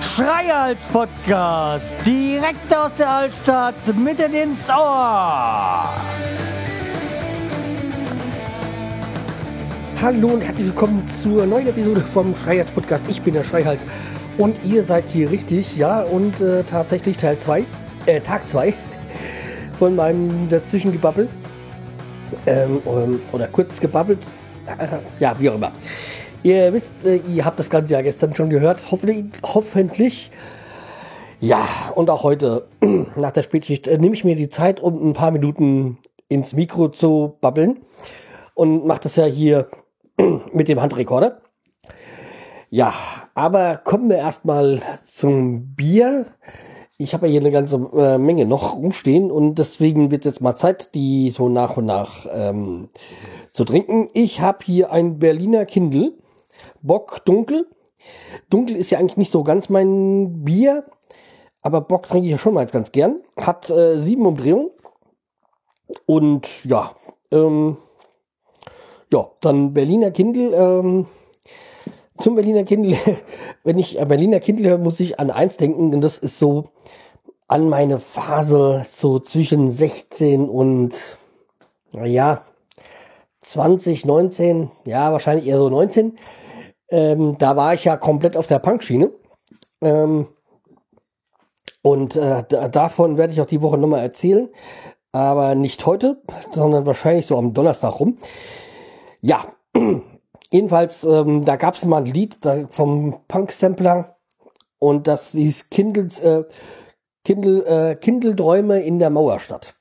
Schreihals Podcast, direkt aus der Altstadt, mitten ins Ohr. Hallo und herzlich willkommen zur neuen Episode vom Schreihals Podcast. Ich bin der Schreihals und ihr seid hier richtig, ja, und äh, tatsächlich Teil 2, äh, Tag 2 von meinem Dazwischengebabbel. Ähm, ähm, oder kurz gebabbelt, ja, wie auch immer. Ihr wisst, äh, ihr habt das Ganze ja gestern schon gehört. Hoffentlich. hoffentlich. Ja, und auch heute nach der Spätschicht äh, nehme ich mir die Zeit, um ein paar Minuten ins Mikro zu babbeln. Und mache das ja hier mit dem Handrekorder. Ja, aber kommen wir erstmal zum Bier. Ich habe ja hier eine ganze äh, Menge noch rumstehen und deswegen wird jetzt mal Zeit, die so nach und nach ähm, zu trinken. Ich habe hier ein Berliner Kindle Bock dunkel. Dunkel ist ja eigentlich nicht so ganz mein Bier, aber Bock trinke ich ja schon mal ganz gern. Hat äh, sieben Umdrehungen. Und ja, ähm, ja, dann Berliner Kindle. Ähm, zum Berliner Kindle, wenn ich Berliner Kindle höre, muss ich an eins denken, und das ist so an meine Phase so zwischen 16 und, naja, 20, 19, ja, wahrscheinlich eher so 19. Ähm, da war ich ja komplett auf der Punkschiene. Ähm, und äh, davon werde ich auch die Woche nochmal erzählen. Aber nicht heute, sondern wahrscheinlich so am Donnerstag rum. Ja, jedenfalls, ähm, da gab es mal ein Lied da, vom Punk-Sampler und das hieß Kindles, äh, Kindle, äh, Kindeldräume in der Mauerstadt.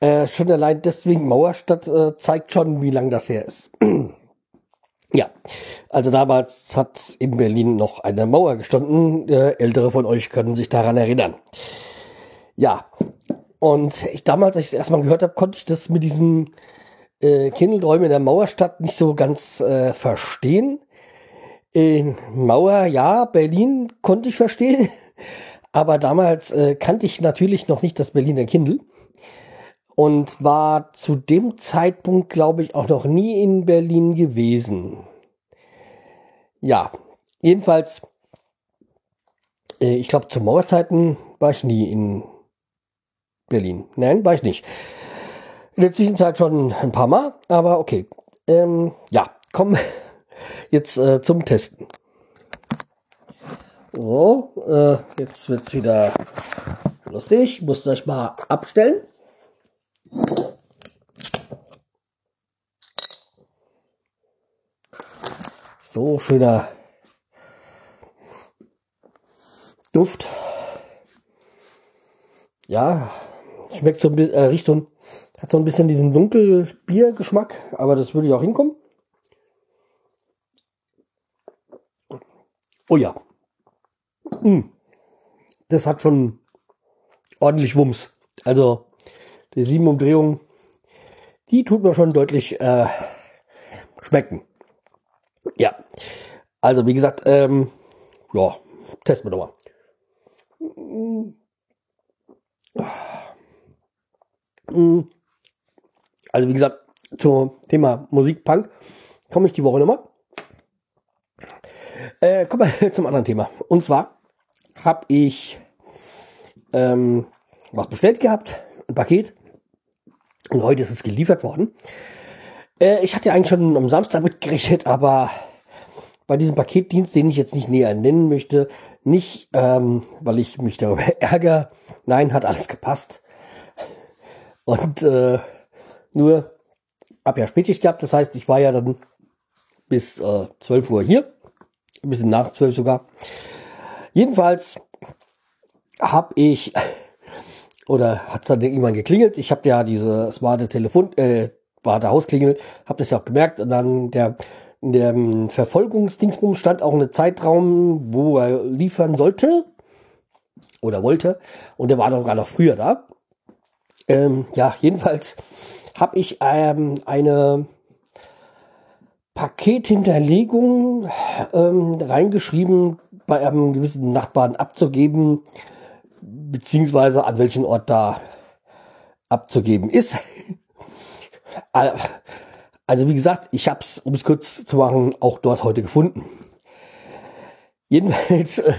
Äh, schon allein deswegen Mauerstadt äh, zeigt schon, wie lang das her ist. Ja, also damals hat in Berlin noch eine Mauer gestanden. Äh, Ältere von euch können sich daran erinnern. Ja, und ich damals, als ich es erstmal gehört habe, konnte ich das mit diesem äh, Kindelträume in der Mauerstadt nicht so ganz äh, verstehen. Äh, Mauer, ja, Berlin konnte ich verstehen, aber damals äh, kannte ich natürlich noch nicht das Berliner Kindle und war zu dem Zeitpunkt, glaube ich, auch noch nie in Berlin gewesen. Ja, jedenfalls, äh, ich glaube, zu Mauerzeiten war ich nie in Berlin. Nein, war ich nicht. In der Zwischenzeit schon ein paar Mal, aber okay. Ähm, ja, kommen jetzt äh, zum Testen. So, äh, jetzt wird's wieder lustig. Musst euch mal abstellen. So schöner Duft. Ja, schmeckt so ein bisschen, äh, ein, hat so ein bisschen diesen Dunkelbiergeschmack, aber das würde ich auch hinkommen. Oh ja. Mm. Das hat schon ordentlich Wumms. Also, die sieben Umdrehungen, die tut mir schon deutlich äh, schmecken. Ja, also wie gesagt, ähm, ja, testen wir doch mal. Also wie gesagt, zum Thema Musik Punk komme ich die Woche nochmal. Äh, kommen wir zum anderen Thema. Und zwar habe ich ähm, was bestellt gehabt, ein Paket und heute ist es geliefert worden. Äh, ich hatte eigentlich schon am Samstag mitgerechnet, aber bei diesem Paketdienst, den ich jetzt nicht näher nennen möchte, nicht, ähm, weil ich mich darüber ärgere. Nein, hat alles gepasst. Und äh, nur hab ja Spätschicht gehabt, das heißt, ich war ja dann bis äh, 12 Uhr hier, ein bisschen nach 12 sogar. Jedenfalls habe ich oder hat es dann irgendwann geklingelt. Ich habe ja diese smarte Telefon, äh, smarte Hausklingel, habe das ja auch gemerkt. Und dann der, in dem Verfolgungsdingsbum stand auch eine Zeitraum, wo er liefern sollte oder wollte. Und der war noch gar noch früher da. Ähm, ja, jedenfalls habe ich ähm, eine Pakethinterlegung ähm, reingeschrieben, bei einem gewissen Nachbarn abzugeben, beziehungsweise an welchen Ort da abzugeben ist. Also wie gesagt, ich habe es, um es kurz zu machen, auch dort heute gefunden. Jedenfalls, äh,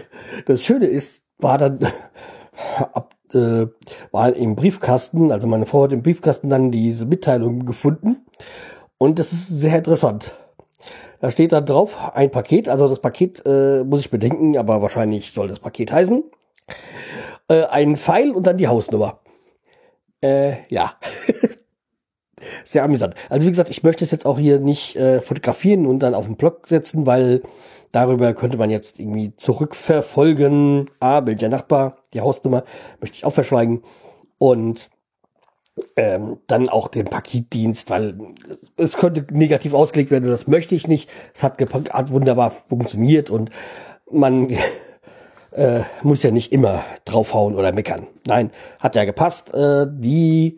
das Schöne ist, war dann ab, äh, war im Briefkasten, also meine Frau hat im Briefkasten dann diese Mitteilung gefunden und das ist sehr interessant. Da steht dann drauf ein Paket, also das Paket äh, muss ich bedenken, aber wahrscheinlich soll das Paket heißen. Äh, ein Pfeil und dann die Hausnummer. Äh, ja. Sehr amüsant. Also wie gesagt, ich möchte es jetzt auch hier nicht äh, fotografieren und dann auf den Blog setzen, weil darüber könnte man jetzt irgendwie zurückverfolgen. Ah, welcher Nachbar, die Hausnummer möchte ich auch verschweigen. Und ähm, dann auch den Paketdienst, weil es könnte negativ ausgelegt werden, das möchte ich nicht. Es hat, hat wunderbar funktioniert und man äh, muss ja nicht immer draufhauen oder meckern. Nein, hat ja gepasst. Äh, die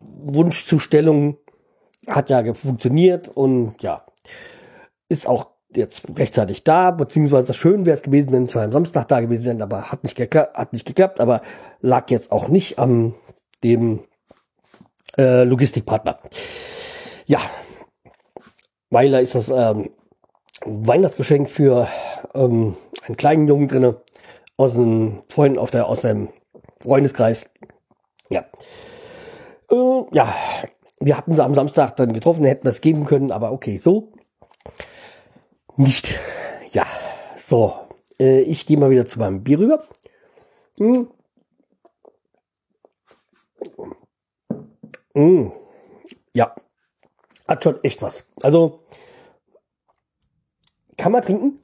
Wunschzustellung hat ja funktioniert und ja, ist auch jetzt rechtzeitig da, beziehungsweise schön wäre es gewesen, wenn schon am Samstag da gewesen wäre, aber hat nicht, hat nicht geklappt, aber lag jetzt auch nicht am dem äh, Logistikpartner. Ja, Weiler ist das ähm, Weihnachtsgeschenk für ähm, einen kleinen Jungen drinne aus einem Freund auf der aus seinem Freundeskreis. Ja, äh, ja, wir hatten sie am Samstag dann getroffen, hätten das geben können, aber okay, so nicht. Ja, so. Äh, ich gehe mal wieder zu meinem Bier rüber. Hm. Hm. Ja, hat schon echt was. Also kann man trinken.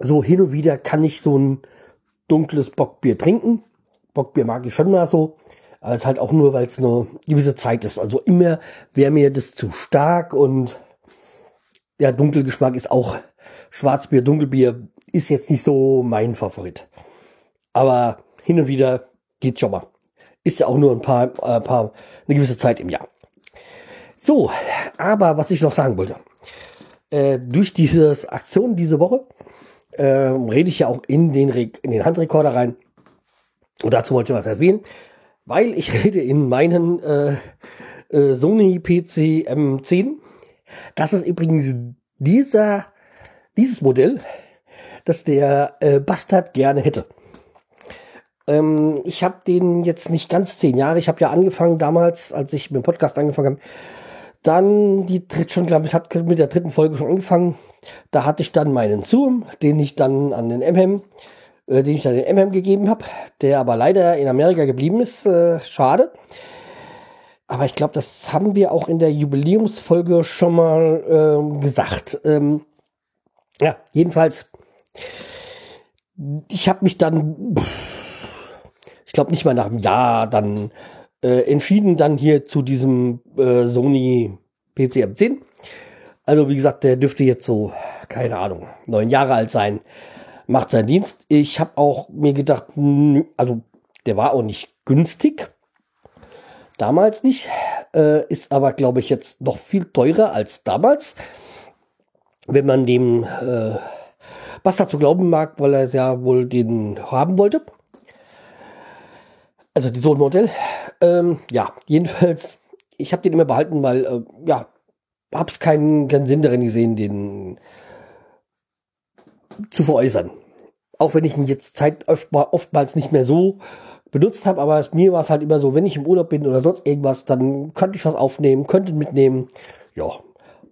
So hin und wieder kann ich so ein dunkles Bockbier trinken. Bockbier mag ich schon mal so. Aber es halt auch nur, weil es eine gewisse Zeit ist. Also immer wäre mir das zu stark und ja, Dunkelgeschmack ist auch Schwarzbier, Dunkelbier ist jetzt nicht so mein Favorit. Aber hin und wieder geht's schon mal. Ist ja auch nur ein paar, äh, paar, eine gewisse Zeit im Jahr. So, aber was ich noch sagen wollte. Äh, durch diese Aktion diese Woche äh, rede ich ja auch in den, Re in den Handrekorder rein. Und dazu wollte ich was erwähnen weil ich rede in meinen äh, äh, Sony PC M10. Das ist übrigens dieser, dieses Modell, das der äh, Bastard gerne hätte. Ähm, ich habe den jetzt nicht ganz zehn Jahre. Ich habe ja angefangen damals, als ich mit dem Podcast angefangen habe. Dann die dritte schon, glaube ich, hat mit der dritten Folge schon angefangen. Da hatte ich dann meinen Zoom, den ich dann an den MM äh, den ich dann den MM gegeben habe, der aber leider in Amerika geblieben ist. Äh, schade. Aber ich glaube, das haben wir auch in der Jubiläumsfolge schon mal ähm, gesagt. Ähm, ja, jedenfalls, ich habe mich dann, ich glaube nicht mal nach einem Jahr dann äh, entschieden, dann hier zu diesem äh, Sony PCM10. Also wie gesagt, der dürfte jetzt so, keine Ahnung, neun Jahre alt sein macht seinen Dienst. Ich habe auch mir gedacht, also der war auch nicht günstig. Damals nicht. Äh, ist aber, glaube ich, jetzt noch viel teurer als damals. Wenn man dem äh, was dazu glauben mag, weil er es ja wohl den haben wollte. Also die Sohn-Modell. Ähm, ja, jedenfalls, ich habe den immer behalten, weil, äh, ja, hab's keinen, keinen Sinn darin gesehen, den zu veräußern. Auch wenn ich ihn jetzt Zeit oftmals nicht mehr so benutzt habe, aber mir war es halt immer so, wenn ich im Urlaub bin oder sonst irgendwas, dann könnte ich was aufnehmen, könnte mitnehmen. Ja,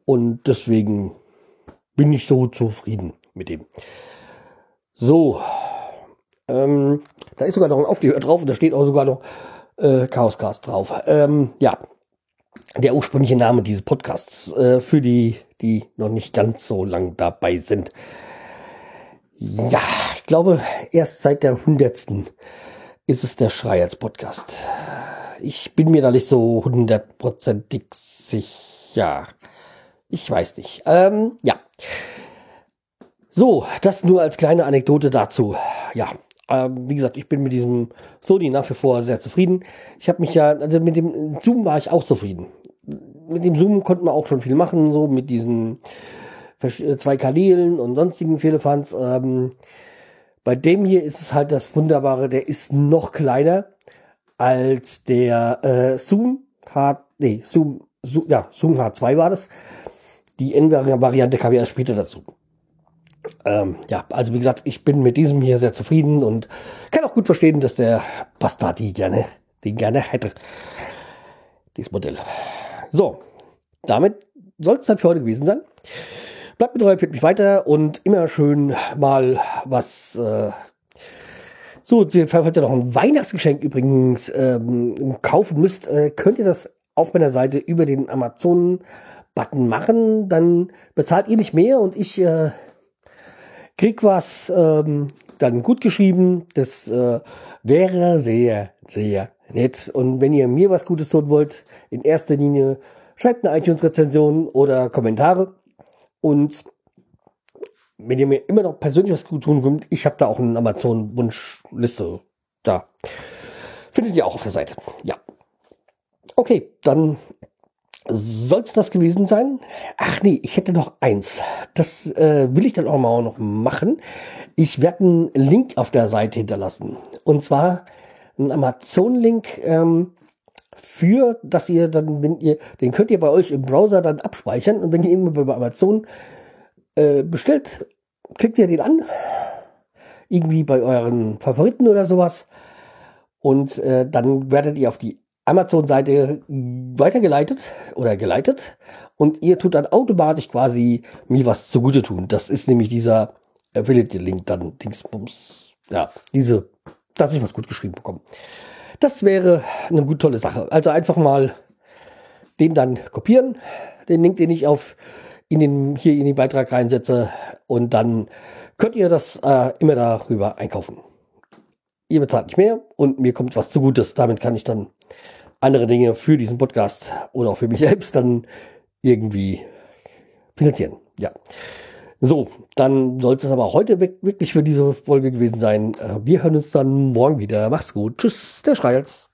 und deswegen bin ich so zufrieden mit dem. So, ähm, da ist sogar noch ein Aufkleber drauf und da steht auch sogar noch äh, Chaoscast drauf. Ähm, ja, der ursprüngliche Name dieses Podcasts äh, für die, die noch nicht ganz so lang dabei sind. Ja, ich glaube, erst seit der hundertsten ist es der Schreierz Podcast. Ich bin mir da nicht so hundertprozentig sicher. Ich weiß nicht. Ähm, ja. So, das nur als kleine Anekdote dazu. Ja, ähm, wie gesagt, ich bin mit diesem Sony nach wie vor sehr zufrieden. Ich habe mich ja, also mit dem Zoom war ich auch zufrieden. Mit dem Zoom konnte man auch schon viel machen, so mit diesen zwei Kanälen und sonstigen Fehlerfans. Ähm, bei dem hier ist es halt das Wunderbare, der ist noch kleiner, als der äh, Zoom H, nee, Zoom, Zoom, ja, Zoom H2 war das. Die N-Variante kam ja erst später dazu. Ähm, ja, also wie gesagt, ich bin mit diesem hier sehr zufrieden und kann auch gut verstehen, dass der Bastard die gerne, den gerne hätte. Dieses Modell. So, damit soll es dann für heute gewesen sein. Bleibt mit empfiehlt mich weiter und immer schön mal was. Äh, so, falls ihr noch ein Weihnachtsgeschenk übrigens ähm, kaufen müsst, äh, könnt ihr das auf meiner Seite über den Amazon-Button machen. Dann bezahlt ihr nicht mehr und ich äh, krieg was ähm, dann gut geschrieben. Das äh, wäre sehr, sehr nett. Und wenn ihr mir was Gutes tun wollt, in erster Linie schreibt eine iTunes-Rezension oder Kommentare. Und wenn ihr mir immer noch persönlich was gut tun könnt, ich habe da auch eine Amazon-Wunschliste da. Findet ihr auch auf der Seite. Ja. Okay, dann soll es das gewesen sein? Ach nee, ich hätte noch eins. Das äh, will ich dann auch mal noch machen. Ich werde einen Link auf der Seite hinterlassen. Und zwar einen Amazon-Link ähm, für, dass ihr dann, wenn ihr, den könnt ihr bei euch im Browser dann abspeichern und wenn ihr irgendwo bei Amazon äh, bestellt, klickt ihr den an, irgendwie bei euren Favoriten oder sowas und äh, dann werdet ihr auf die Amazon-Seite weitergeleitet oder geleitet und ihr tut dann automatisch quasi mir was zugute tun. Das ist nämlich dieser Affiliate-Link dann, Dingsbums, ja, diese, dass ich was gut geschrieben bekomme. Das wäre eine gut tolle Sache. Also einfach mal den dann kopieren, den Link, den ich auf in den, hier in den Beitrag reinsetze und dann könnt ihr das äh, immer darüber einkaufen. Ihr bezahlt nicht mehr und mir kommt was zugutes. Damit kann ich dann andere Dinge für diesen Podcast oder auch für mich selbst dann irgendwie finanzieren. Ja. So, dann sollte es aber heute wirklich für diese Folge gewesen sein. Äh, wir hören uns dann morgen wieder. Macht's gut. Tschüss, der Schreihals.